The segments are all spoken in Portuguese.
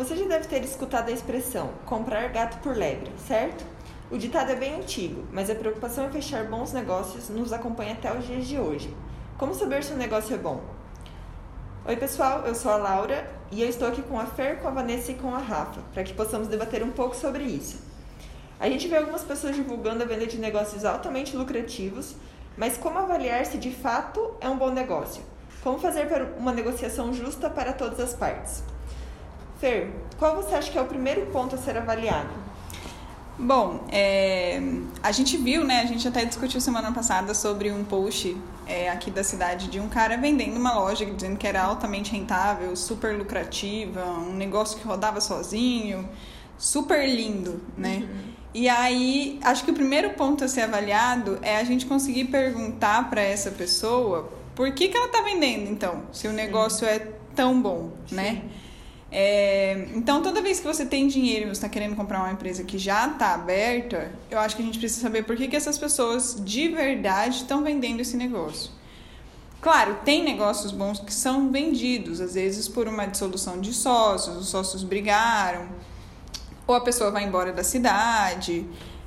Você já deve ter escutado a expressão comprar gato por lebre, certo? O ditado é bem antigo, mas a preocupação em fechar bons negócios nos acompanha até os dias de hoje. Como saber se um negócio é bom? Oi, pessoal, eu sou a Laura e eu estou aqui com a Fer, com a Vanessa e com a Rafa, para que possamos debater um pouco sobre isso. A gente vê algumas pessoas divulgando a venda de negócios altamente lucrativos, mas como avaliar se de fato é um bom negócio? Como fazer uma negociação justa para todas as partes? Fer, qual você acha que é o primeiro ponto a ser avaliado? Bom, é, a gente viu, né? A gente até discutiu semana passada sobre um post é, aqui da cidade de um cara vendendo uma loja dizendo que era altamente rentável, super lucrativa, um negócio que rodava sozinho, super lindo, né? Uhum. E aí, acho que o primeiro ponto a ser avaliado é a gente conseguir perguntar para essa pessoa por que, que ela está vendendo, então, se o negócio Sim. é tão bom, né? Sim. É, então, toda vez que você tem dinheiro e você está querendo comprar uma empresa que já está aberta, eu acho que a gente precisa saber por que, que essas pessoas de verdade estão vendendo esse negócio. Claro, tem negócios bons que são vendidos, às vezes por uma dissolução de sócios, os sócios brigaram, ou a pessoa vai embora da cidade.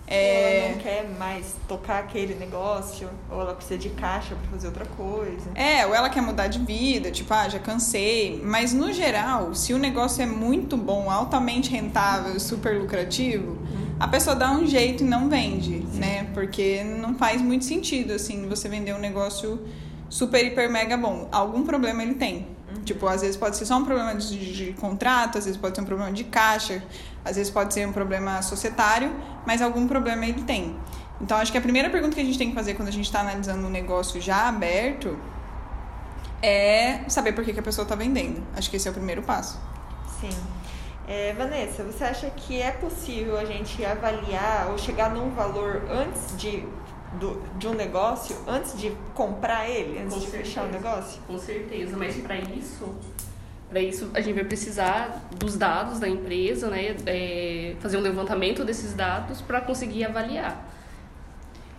É... Ela não quer mais tocar aquele negócio, ou ela precisa de caixa para fazer outra coisa. É, ou ela quer mudar de vida, tipo, ah, já cansei. Mas no geral, se o negócio é muito bom, altamente rentável, super lucrativo, uhum. a pessoa dá um jeito e não vende, Sim. né? Porque não faz muito sentido, assim, você vender um negócio super, hiper, mega bom. Algum problema ele tem. Uhum. Tipo, às vezes pode ser só um problema de, de, contrato, às vezes pode ser um problema de caixa, às vezes pode ser um problema societário, mas algum problema ele tem. Então, acho que a primeira pergunta que a gente tem que fazer quando a gente está analisando um negócio já aberto é saber por que, que a pessoa está vendendo. Acho que esse é o primeiro passo. Sim. É, Vanessa, você acha que é possível a gente avaliar ou chegar num valor antes de, do, de um negócio, antes de comprar ele, antes Com de certeza. fechar o negócio? Com certeza, mas para isso para isso, a gente vai precisar dos dados da empresa, né? É, fazer um levantamento desses dados para conseguir avaliar.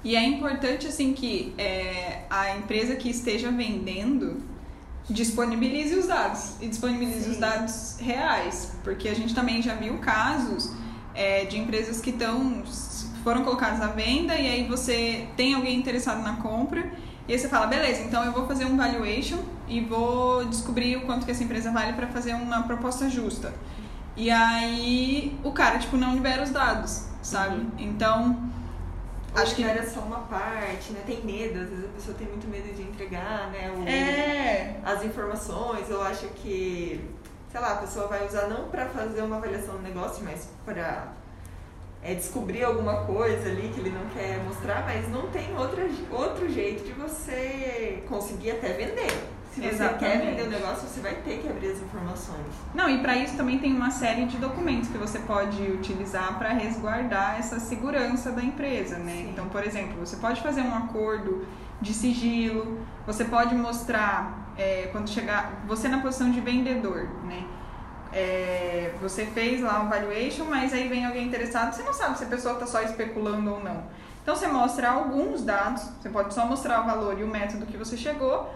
E é importante, assim, que é, a empresa que esteja vendendo disponibilize os dados e disponibilize Sim. os dados reais, porque a gente também já viu casos é, de empresas que estão foram colocadas à venda e aí você tem alguém interessado na compra e aí você fala, beleza, então eu vou fazer um valuation e vou descobrir o quanto que essa empresa vale para fazer uma proposta justa. E aí o cara, tipo, não libera os dados, sabe? Uhum. Então. Acho que era só uma parte, né? Tem medo, às vezes a pessoa tem muito medo de entregar, né? O, é. As informações, eu acho que, sei lá, a pessoa vai usar não para fazer uma avaliação do negócio, mas para é, descobrir alguma coisa ali que ele não quer mostrar, mas não tem outra, outro jeito de você conseguir até vender. Se você Exatamente. quer vender o negócio, você vai ter que abrir as informações. Não, e para isso também tem uma série de documentos que você pode utilizar para resguardar essa segurança da empresa, né? Sim. Então, por exemplo, você pode fazer um acordo de sigilo, você pode mostrar é, quando chegar você na posição de vendedor, né? É, você fez lá um valuation, mas aí vem alguém interessado, você não sabe se a pessoa está só especulando ou não. Então você mostra alguns dados, você pode só mostrar o valor e o método que você chegou,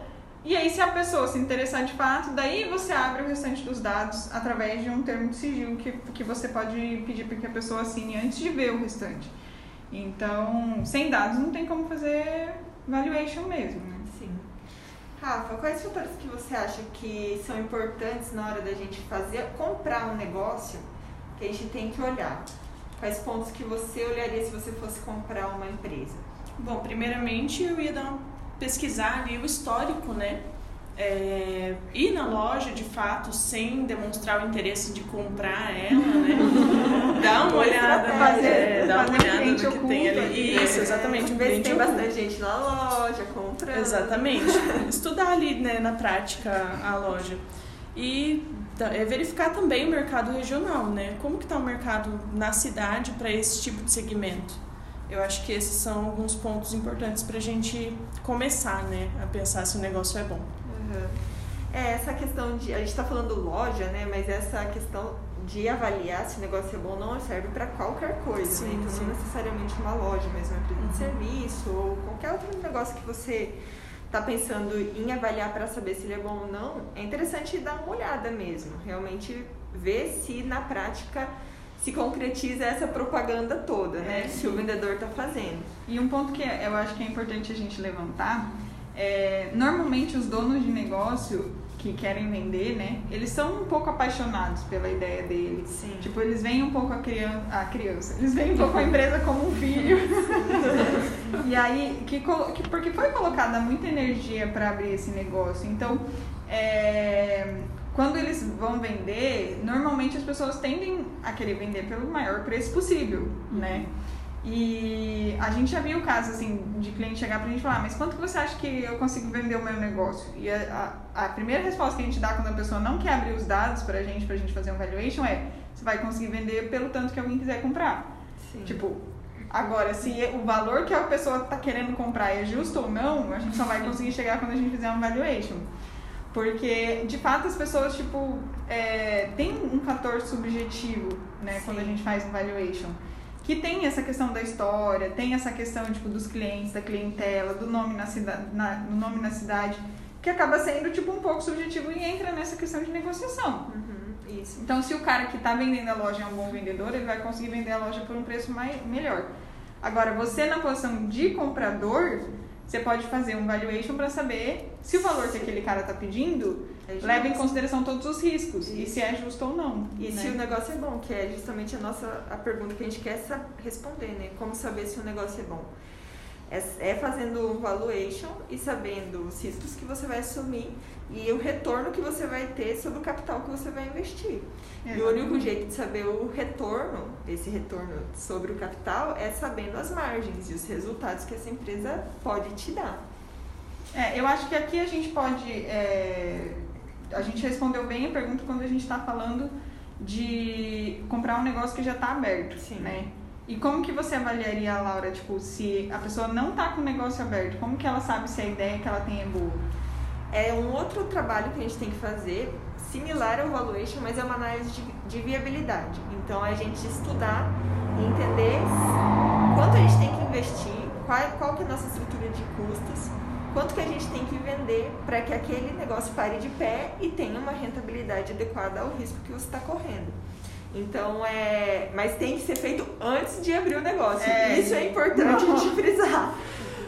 e aí se a pessoa se interessar de fato, daí você abre o restante dos dados através de um termo de sigilo que, que você pode pedir para que a pessoa assine antes de ver o restante. Então, sem dados não tem como fazer valuation mesmo, né? Rafa, quais fatores que você acha que são importantes na hora da gente fazer, comprar um negócio que a gente tem que olhar? Quais pontos que você olharia se você fosse comprar uma empresa? Bom, primeiramente eu ia dar uma pesquisar ali o histórico, né? É, ir na loja de fato sem demonstrar o interesse de comprar ela, né? Dá uma olhada, fazer, é, dá uma olhada no que oculta, tem ali. Isso, exatamente. Um cliente tem bastante gente na loja comprando. Exatamente. Estudar ali né, na prática a loja. E é, verificar também o mercado regional, né? Como que está o mercado na cidade para esse tipo de segmento? Eu acho que esses são alguns pontos importantes para a gente começar, né? A pensar se o negócio é bom. Uhum. É, essa questão de. A gente está falando loja, né? Mas essa questão de avaliar se o negócio é bom ou não serve para qualquer coisa, né? sim, né? Então, sim. não necessariamente uma loja, mas uma empresa uhum. de serviço ou qualquer outro negócio que você está pensando em avaliar para saber se ele é bom ou não, é interessante dar uma olhada mesmo, realmente ver se na prática se concretiza essa propaganda toda, né? É. Se o vendedor está fazendo. E um ponto que eu acho que é importante a gente levantar é, normalmente os donos de negócio que querem vender, né, eles são um pouco apaixonados pela ideia dele. Sim. Tipo, eles veem um pouco a criança, a criança, eles veem um pouco a empresa como um filho. e aí, que, que- porque foi colocada muita energia para abrir esse negócio. Então, é, quando eles vão vender, normalmente as pessoas tendem a querer vender pelo maior preço possível, né? E a gente já viu casos assim de cliente chegar pra gente e falar, "Ah, mas quanto que você acha que eu consigo vender o meu negócio? E a, a, a primeira resposta que a gente dá quando a pessoa não quer abrir os dados pra gente, pra gente fazer um valuation é, você vai conseguir vender pelo tanto que alguém quiser comprar. Sim. Tipo, agora, se o valor que a pessoa tá querendo comprar é justo ou não, a gente só vai conseguir chegar quando a gente fizer um valuation. Porque, de fato, as pessoas, tipo, é, tem um fator subjetivo, né, Sim. quando a gente faz um valuation. Que tem essa questão da história, tem essa questão, tipo, dos clientes, da clientela, do nome na cidade, na, do nome na cidade, que acaba sendo, tipo, um pouco subjetivo e entra nessa questão de negociação. Uhum, isso. Então, se o cara que está vendendo a loja é um bom vendedor, ele vai conseguir vender a loja por um preço mais, melhor. Agora, você na posição de comprador, você pode fazer um valuation para saber se o valor que aquele cara está pedindo É leva em consideração todos os riscos e Isso. se é justo ou não. E né? se o negócio é bom, que é justamente a nossa a pergunta que a gente quer responder, né? Como saber se o negócio é bom? É, é fazendo um valuation e sabendo os riscos que você vai assumir e o retorno que você vai ter sobre o capital que você vai investir. E o único jeito de saber o retorno, esse retorno sobre o capital, é sabendo as margens e os resultados que essa empresa pode te dar. É, eu acho que aqui a gente pode. é, a gente respondeu bem a pergunta quando a gente está falando de comprar um negócio que já está aberto, Sim. né? E como que você avaliaria, Laura, tipo, se a pessoa não está com o negócio aberto, como que ela sabe se a ideia que ela tem é boa? É um outro trabalho que a gente tem que fazer, similar ao valuation, mas é uma análise de, de viabilidade. Então, é a gente estudar e entender quanto a gente tem que investir, qual, qual que é a nossa estrutura de custos, quanto que a gente tem que vender para que aquele negócio pare de pé e tenha uma rentabilidade adequada ao risco que você está correndo. Então, é. Mas tem que ser feito antes de abrir o negócio. É. Isso é importante a gente frisar.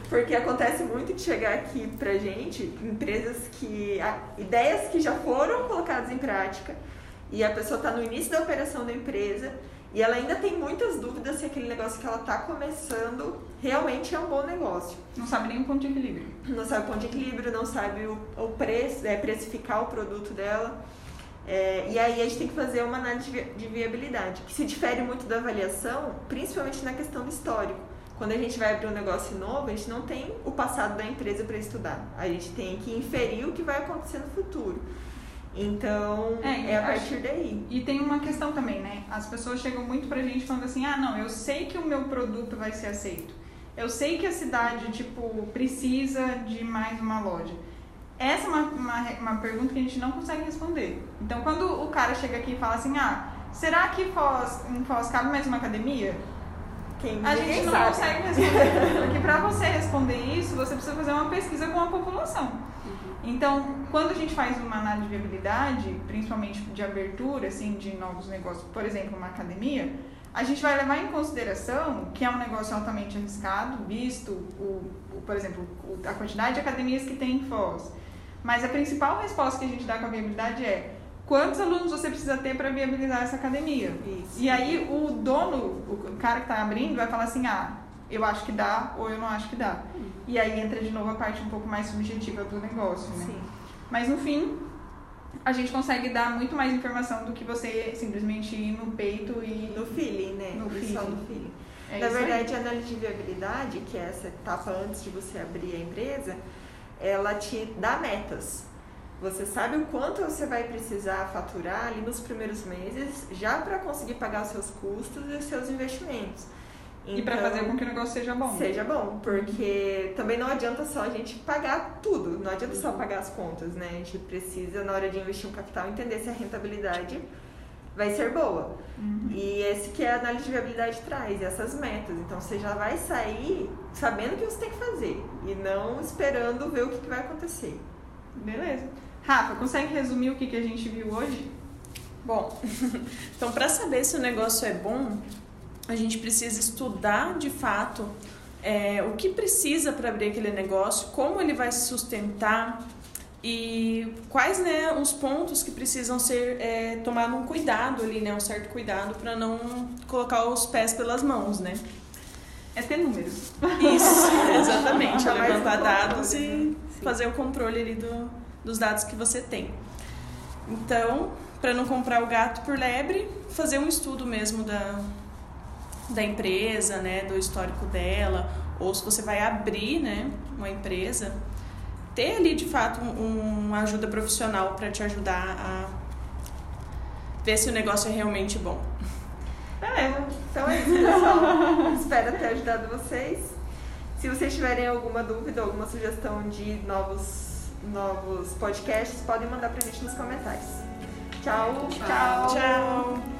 Porque acontece muito de chegar aqui pra gente empresas que. ideias que já foram colocadas em prática e a pessoa está no início da operação da empresa e ela ainda tem muitas dúvidas se aquele negócio que ela está começando realmente é um bom negócio. Não sabe nem o ponto de equilíbrio. Não sabe o ponto de equilíbrio, não sabe o, o preço, é, precificar o produto dela. É, e aí a gente tem que fazer uma análise de vi- de viabilidade, que se difere muito da avaliação, principalmente na questão do histórico. Quando a gente vai abrir um negócio novo, a gente não tem o passado da empresa para estudar. A gente tem que inferir o que vai acontecer no futuro. Então, É, é, a acho- partir daí. E tem uma questão também, né? As pessoas chegam muito pra gente falando assim: ah, não, eu sei que o meu produto vai ser aceito. Eu sei que a cidade, tipo, precisa de mais uma loja. Essa é uma, uma, uma pergunta que a gente não consegue responder. Então, quando o cara chega aqui e fala assim: ah, será que Foz, em Foz cabe mais uma academia? Quem, A gente não sabe. consegue responder. Porque pra você responder isso, você precisa fazer uma pesquisa com a população. Então, quando a gente faz uma análise de viabilidade, principalmente de abertura assim, de novos negócios, por exemplo, uma academia, a gente vai levar em consideração que é um negócio altamente arriscado, visto, o, o, por exemplo, a quantidade de academias que tem em Foz. Mas a principal resposta que a gente dá com a viabilidade é quantos alunos você precisa ter para viabilizar essa academia. Isso. E aí o dono, o cara que está abrindo, vai falar assim, ah, eu acho que dá ou eu não acho que dá. E aí entra de novo a parte um pouco mais subjetiva do negócio, né? Sim. Mas no fim, a gente consegue dar muito mais informação do que você simplesmente ir no peito e. No feeling, né? No é feeling. no feeling. É Na isso aí. verdade, a análise de viabilidade, que é essa etapa antes de você abrir a empresa, ela te dá metas. Você sabe o quanto você vai precisar faturar ali nos primeiros meses, já para conseguir pagar os seus custos e os seus investimentos. E pra Então, fazer com que o negócio seja bom. Seja bom, porque também não adianta só a gente pagar tudo, não adianta Uhum. só pagar as contas, né? A gente precisa, na hora de investir um capital, entender se a rentabilidade vai ser boa. E esse que a análise de viabilidade traz, essas metas. Então você já vai sair sabendo o que você tem que fazer e não esperando ver o que, que vai acontecer. Beleza. Rafa, consegue resumir o que, que a gente viu hoje? Bom, então para saber se o negócio é bom, a gente precisa estudar de fato é, o que precisa para abrir aquele negócio, como ele vai se sustentar e quais né, os pontos que precisam ser é, tomado um cuidado ali, né, um certo cuidado para não colocar os pés pelas mãos, né? É ter números. Isso, exatamente. Mais levantar dados e né? Fazer o controle ali do, dos dados que você tem. Então, para não comprar o gato por lebre, fazer um estudo mesmo da, da empresa, né, do histórico dela, ou se você vai abrir, né, uma empresa, ter ali de fato um- uma ajuda profissional para te ajudar a ver se o negócio é realmente bom. Beleza. Então é isso, pessoal. Espero ter ajudado vocês. Se vocês tiverem alguma dúvida, alguma sugestão de novos, novos podcasts, podem mandar pra gente nos comentários. Tchau. Tchau. Tchau.